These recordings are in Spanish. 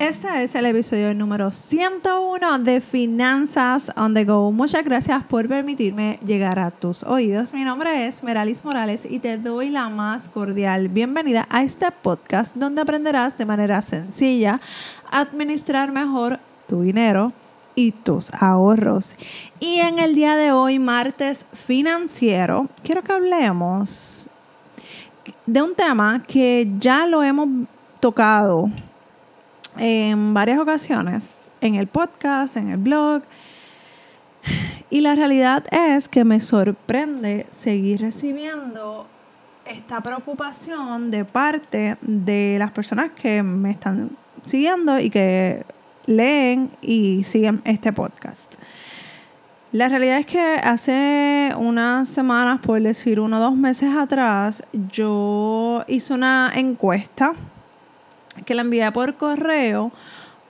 Este es el episodio número 101 de Finanzas on the Go. Muchas gracias por permitirme llegar a tus oídos. Mi nombre es Meralis Morales y te doy la más cordial bienvenida a este podcast donde aprenderás de manera sencilla a administrar mejor tu dinero y tus ahorros. Y en el día de hoy, martes financiero, quiero que hablemos de un tema que ya lo hemos tocado en varias ocasiones, en el podcast, en el blog. Y la realidad es que me sorprende seguir recibiendo esta preocupación de parte de las personas que me están siguiendo y que leen y siguen este podcast. La realidad es que hace unas semanas, por decir uno o dos meses atrás, yo hice una encuesta que la envié por correo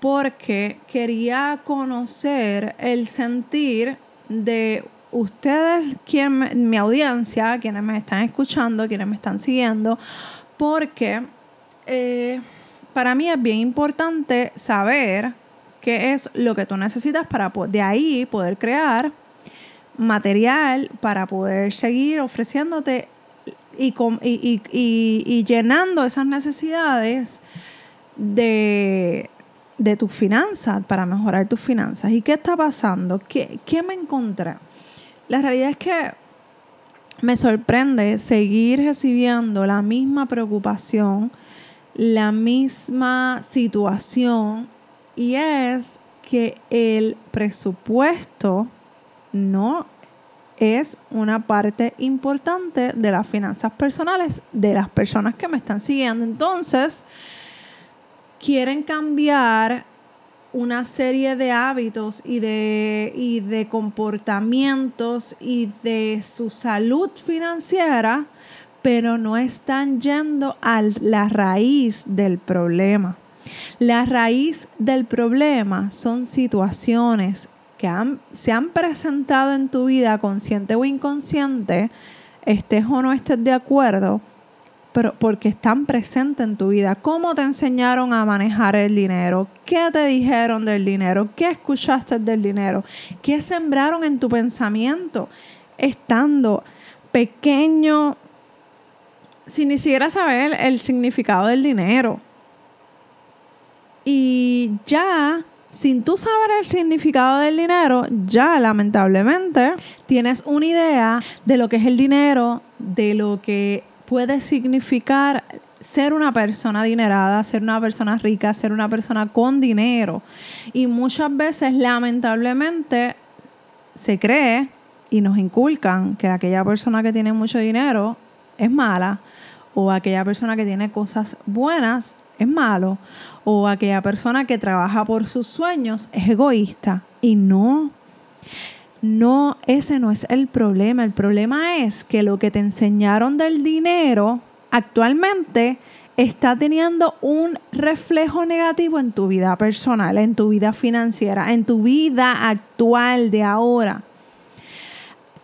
porque quería conocer el sentir de ustedes, quien, mi audiencia, quienes me están escuchando, quienes me están siguiendo, porque eh, para mí es bien importante saber qué es lo que tú necesitas para de ahí poder crear material para poder seguir ofreciéndote y, y llenando esas necesidades de, de tus finanzas, para mejorar tus finanzas. ¿Y qué está pasando? ¿Qué, ¿Qué me encontré? La realidad es que me sorprende seguir recibiendo la misma preocupación, la misma situación, y es que el presupuesto no es una parte importante de las finanzas personales de las personas que me están siguiendo. Entonces, quieren cambiar una serie de hábitos y de, y de comportamientos y de su salud financiera, pero no están yendo a la raíz del problema. La raíz del problema son situaciones que se han presentado en tu vida, consciente o inconsciente, estés o no estés de acuerdo, pero porque están presentes en tu vida. ¿Cómo te enseñaron a manejar el dinero? ¿Qué te dijeron del dinero? ¿Qué escuchaste del dinero? ¿Qué sembraron en tu pensamiento estando pequeño sin ni siquiera saber el significado del dinero? Y ya, sin tú saber el significado del dinero, ya lamentablemente tienes una idea de lo que es el dinero, de lo que puede significar ser una persona adinerada, ser una persona rica, ser una persona con dinero. Y muchas veces, lamentablemente, se cree y nos inculcan que aquella persona que tiene mucho dinero es mala, o aquella persona que tiene cosas buenas es malo, o aquella persona que trabaja por sus sueños es egoísta. Y no. No, ese no es el problema. El problema es que lo que te enseñaron del dinero actualmente está teniendo un reflejo negativo en tu vida personal, en tu vida financiera, en tu vida actual de ahora.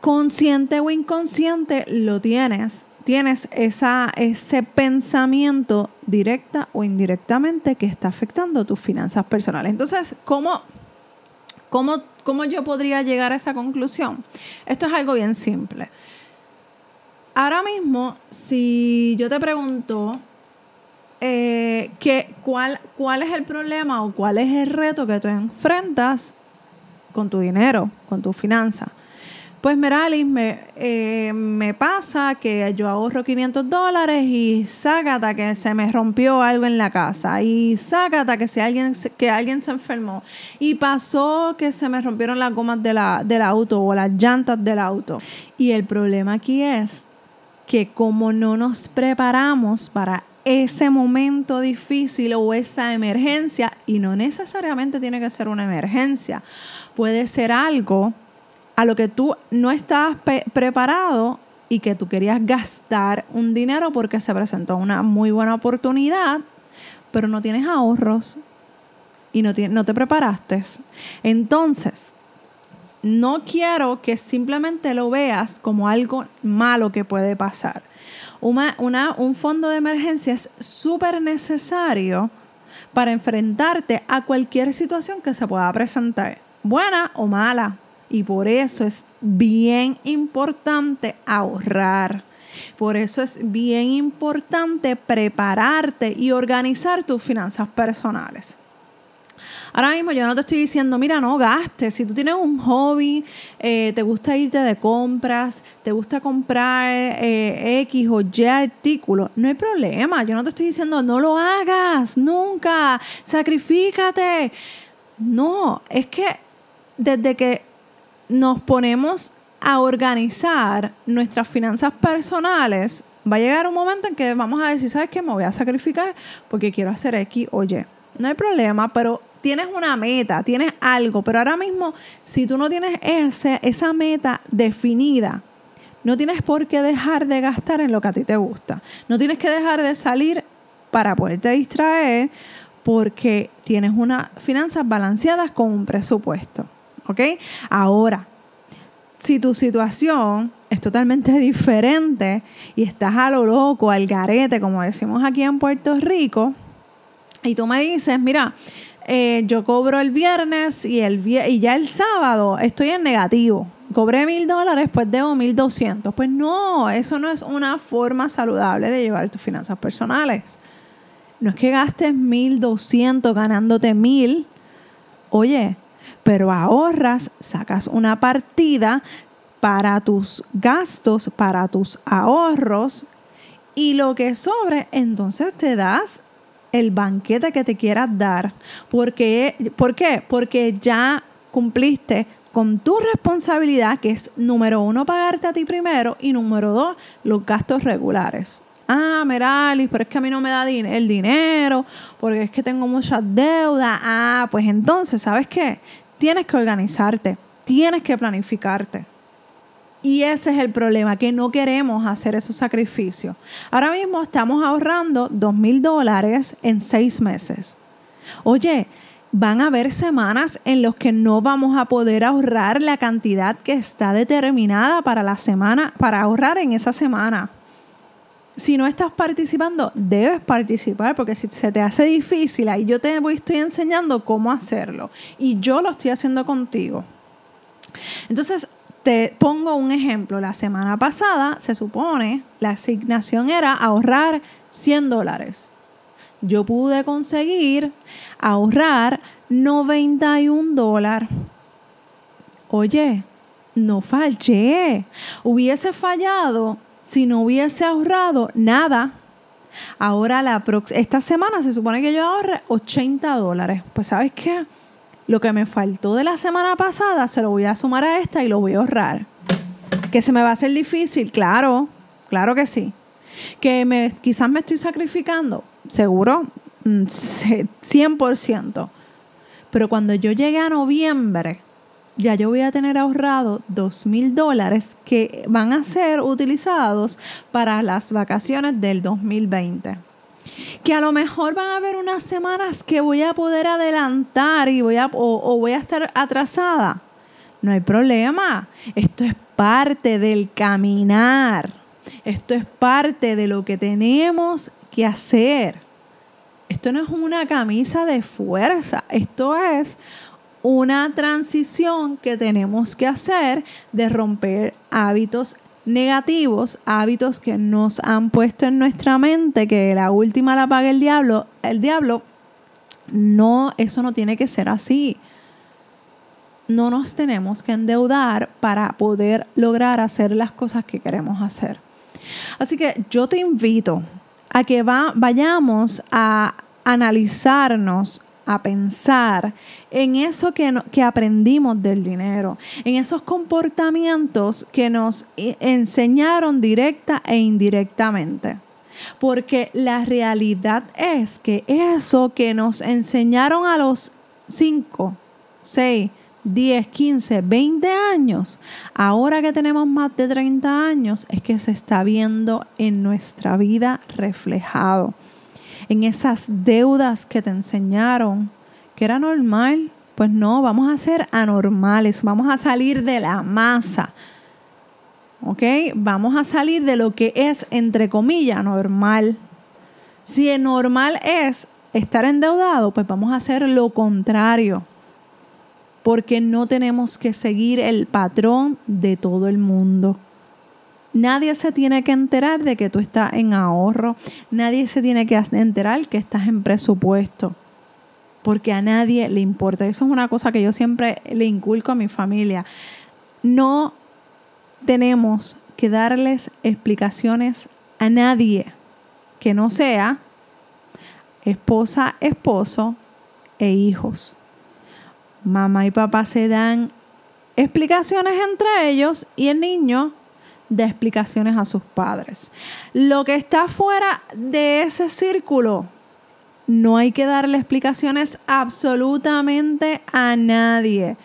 Consciente o inconsciente lo tienes. Tienes esa, ese pensamiento directa o indirectamente que está afectando tus finanzas personales. Entonces, ¿cómo, cómo ¿Cómo yo podría llegar a esa conclusión? Esto es algo bien simple. Ahora mismo, si yo te pregunto eh, cuál, cuál es el problema o cuál es el reto que tú enfrentas con tu dinero, con tu finanza, pues Meralis, me, eh, me pasa que yo ahorro 500 dólares y sácata que se me rompió algo en la casa y sácata que, si alguien, que alguien se enfermó y pasó que se me rompieron las gomas de la, del auto o las llantas del auto. Y el problema aquí es que como no nos preparamos para ese momento difícil o esa emergencia, y no necesariamente tiene que ser una emergencia, puede ser algo a lo que tú no estabas preparado y que tú querías gastar un dinero porque se presentó una muy buena oportunidad, pero no tienes ahorros y no, te preparaste. Entonces, no quiero que simplemente lo veas como algo malo que puede pasar. un fondo de emergencia es súper necesario para enfrentarte a cualquier situación que se pueda presentar, buena o mala. Y por eso es bien importante ahorrar. Por eso es bien importante prepararte y organizar tus finanzas personales. Ahora mismo yo no te estoy diciendo, mira, no gastes. Si tú tienes un hobby, eh, te gusta irte de compras, te gusta comprar eh, X o Y artículos, no hay problema. Yo no te estoy diciendo, no lo hagas, nunca, sacrifícate. No, es que desde que nos ponemos a organizar nuestras finanzas personales, va a llegar un momento en que vamos a decir, ¿sabes qué? Me voy a sacrificar porque quiero hacer X o Y. No hay problema, pero tienes una meta, tienes algo, pero ahora mismo, si tú no tienes ese, esa meta definida, no tienes por qué dejar de gastar en lo que a ti te gusta. No tienes que dejar de salir para poderte distraer porque tienes unas finanzas balanceadas con un presupuesto. ¿Ok? Ahora, si tu situación es totalmente diferente y estás a lo loco, al garete, como decimos aquí en Puerto Rico, y tú me dices, mira, eh, yo cobro el viernes y, el, y ya el sábado estoy en negativo. Cobré mil dólares, pues debo mil doscientos. Pues no, eso no es una forma saludable de llevar tus finanzas personales. No es que gastes mil doscientos ganándote mil. Oye, pero ahorras, sacas una partida para tus gastos, para tus ahorros y lo que sobre, entonces te das el banquete que te quieras dar. Porque, ¿Por qué? Porque ya cumpliste con tu responsabilidad, que es número uno, pagarte a ti primero y número dos, los gastos regulares. Ah, Merali, pero es que a mí no me da el dinero, porque es que tengo muchas deudas. Ah, pues entonces, ¿sabes qué? Tienes que organizarte, tienes que planificarte. Y ese es el problema, que no queremos hacer esos sacrificios. Ahora mismo estamos ahorrando dos mil dólares en seis meses. Oye, van a haber semanas en las que no vamos a poder ahorrar la cantidad que está determinada para la semana, para ahorrar en esa semana. Si no estás participando, debes participar porque si se te hace difícil, ahí yo te voy, estoy enseñando cómo hacerlo. Y yo lo estoy haciendo contigo. Entonces, te pongo un ejemplo. La semana pasada se supone la asignación era ahorrar 100 dólares. Yo pude conseguir ahorrar 91 dólares. Oye, no fallé. Hubiese fallado si no hubiese ahorrado nada. Ahora, la esta semana se supone que yo ahorre 80 dólares. Pues, ¿sabes qué? Lo que me faltó de la semana pasada se lo voy a sumar a esta y lo voy a ahorrar. Que se me va a hacer difícil, claro, claro que sí. Que me, quizás me estoy sacrificando, seguro, 100%. Mm, Pero cuando yo llegue a noviembre, ya yo voy a tener ahorrado dos mil dólares que van a ser utilizados para las vacaciones del 2020. Que a lo mejor van a haber unas semanas que voy a poder adelantar y voy a, o, voy a estar atrasada. No hay problema. Esto es parte del caminar. Esto es parte de lo que tenemos que hacer. Esto no es una camisa de fuerza. Esto es una transición que tenemos que hacer de romper hábitos negativos, hábitos que nos han puesto en nuestra mente, que la última la paga el diablo, el diablo, no, eso no tiene que ser así. No nos tenemos que endeudar para poder lograr hacer las cosas que queremos hacer. Así que yo te invito a que va, vayamos a analizarnos a pensar en eso que, que aprendimos del dinero, en esos comportamientos que nos enseñaron directa e indirectamente. Porque la realidad es que eso que nos enseñaron a los 5, 6, 10, 15, 20 años, ahora que tenemos más de 30 años, es que se está viendo en nuestra vida reflejado en esas deudas que te enseñaron que era normal. Pues no, vamos a ser anormales, vamos a salir de la masa. ¿Ok? Vamos a salir de lo que es, entre comillas, normal. Si el normal es estar endeudado, pues vamos a hacer lo contrario. Porque no tenemos que seguir el patrón de todo el mundo. Nadie se tiene que enterar de que tú estás en ahorro. Nadie se tiene que enterar que estás en presupuesto. Porque a nadie le importa. Eso es una cosa que yo siempre le inculco a mi familia. No tenemos que darles explicaciones a nadie que no sea esposa, esposo e hijos. Mamá y papá se dan explicaciones entre ellos y el niño da explicaciones a sus padres. Lo que está fuera de ese círculo, no hay que darle explicaciones absolutamente a nadie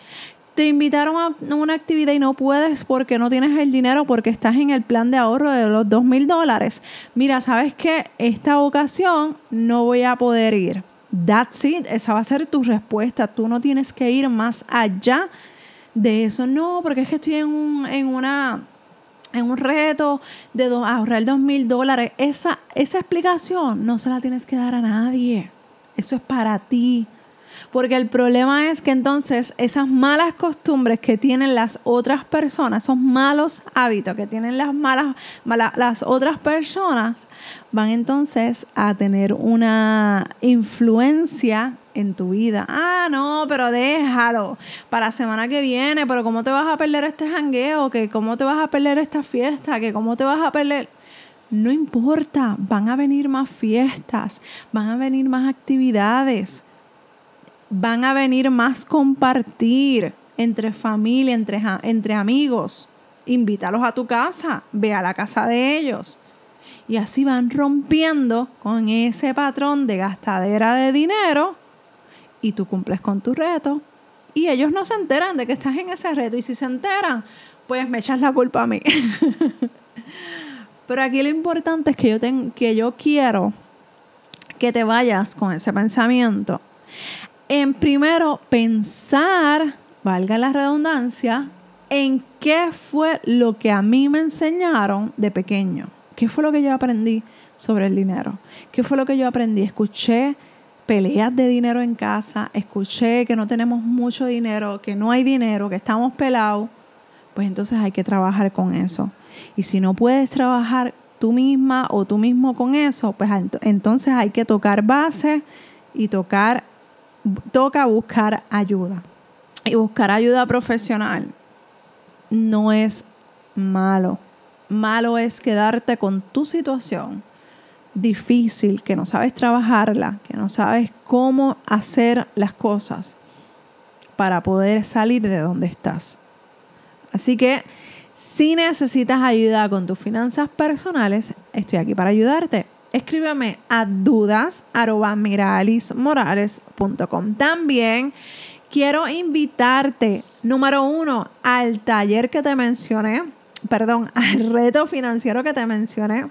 te invitaron a una actividad y no puedes porque no tienes el dinero, porque estás en el plan de ahorro de los dos mil dólares. Mira, ¿sabes qué? Esta ocasión no voy a poder ir. That's it. Esa va a ser tu respuesta. Tú no tienes que ir más allá de eso. No, porque es que estoy en un, en una en un reto de ahorrar dos mil dólares. Esa, esa explicación no se la tienes que dar a nadie. Eso es para ti. Porque el problema es que entonces esas malas costumbres que tienen las otras personas, esos malos hábitos que tienen las malas, las otras personas, van entonces a tener una influencia en tu vida. Ah, no, pero déjalo para la semana que viene, pero ¿cómo te vas a perder este jangueo? ¿Que ¿Cómo te vas a perder esta fiesta? ¿Que ¿Cómo te vas a perder? No importa, van a venir más fiestas, van a venir más actividades van a venir más compartir entre familia, entre, entre amigos. Invítalos a tu casa, ve a la casa de ellos. Y así van rompiendo con ese patrón de gastadera de dinero y tú cumples con tu reto. Y ellos no se enteran de que estás en ese reto. Y si se enteran, pues me echas la culpa a mí. Pero aquí lo importante es que yo, que yo quiero que te vayas con ese pensamiento en primero pensar, valga la redundancia, en qué fue lo que a mí me enseñaron de pequeño. ¿Qué fue lo que yo aprendí sobre el dinero? ¿Qué fue lo que yo aprendí? Escuché peleas de dinero en casa, escuché que no tenemos mucho dinero, que no hay dinero, que estamos pelados. Pues entonces hay que trabajar con eso. Y si no puedes trabajar tú misma o tú mismo con eso, pues entonces hay que tocar base y tocar toca buscar ayuda. Y buscar ayuda profesional no es malo. Malo es quedarte con tu situación difícil, que no sabes trabajarla, que no sabes cómo hacer las cosas para poder salir de donde estás. Así que si necesitas ayuda con tus finanzas personales, estoy aquí para ayudarte escríbeme a dudas.miralismorales.com. También quiero invitarte, número uno, al taller que te mencioné, perdón, al reto financiero que te mencioné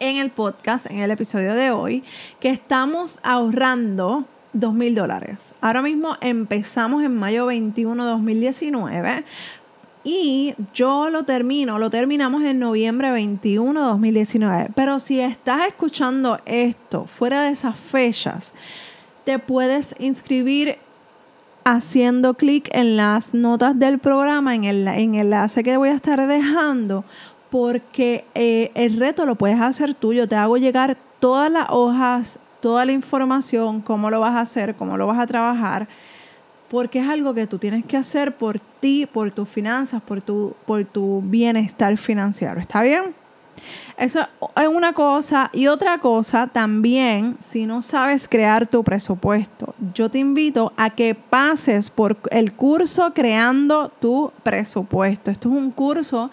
en el podcast, en el episodio de hoy, que estamos ahorrando dos mil dólares. Ahora mismo empezamos en mayo 21, 2019 y yo lo termino, lo terminamos en noviembre 21, 2019. Pero si estás escuchando esto fuera de esas fechas, te puedes inscribir haciendo clic en las notas del programa, en el, en el enlace que voy a estar dejando, porque eh, el reto lo puedes hacer tú. Yo te hago llegar todas las hojas, toda la información, cómo lo vas a hacer, cómo lo vas a trabajar porque es algo que tú tienes que hacer por ti, por tus finanzas, por tu, por tu bienestar financiero. ¿Está bien? Eso es una cosa. Y otra cosa también, si no sabes crear tu presupuesto, yo te invito a que pases por el curso Creando tu presupuesto. Esto es un curso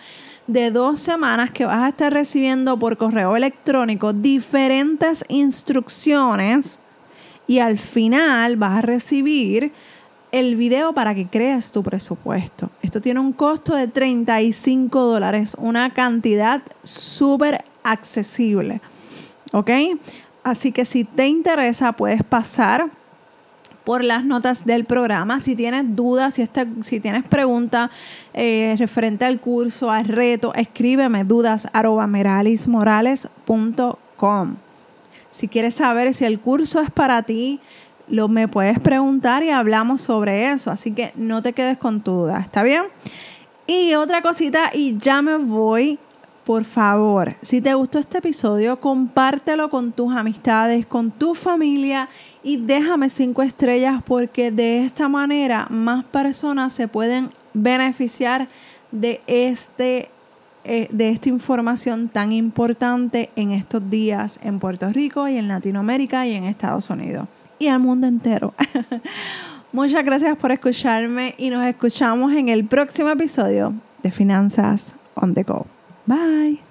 de dos semanas que vas a estar recibiendo por correo electrónico diferentes instrucciones y al final vas a recibir el video para que crees tu presupuesto. Esto tiene un costo de 35 dólares, una cantidad súper accesible. ¿Ok? Así que si te interesa, puedes pasar por las notas del programa. Si tienes dudas, si, si tienes preguntas eh, referente al curso, al reto, escríbeme dudas Si quieres saber si el curso es para ti, lo me puedes preguntar y hablamos sobre eso. Así que no te quedes con tu duda, ¿está bien? Y otra cosita, y ya me voy. Por favor, si te gustó este episodio, compártelo con tus amistades, con tu familia y déjame cinco estrellas porque de esta manera más personas se pueden beneficiar de este eh, de esta información tan importante en estos días en Puerto Rico y en Latinoamérica y en Estados Unidos y al mundo entero. Muchas gracias por escucharme y nos escuchamos en el próximo episodio de Finanzas on the Go. Bye.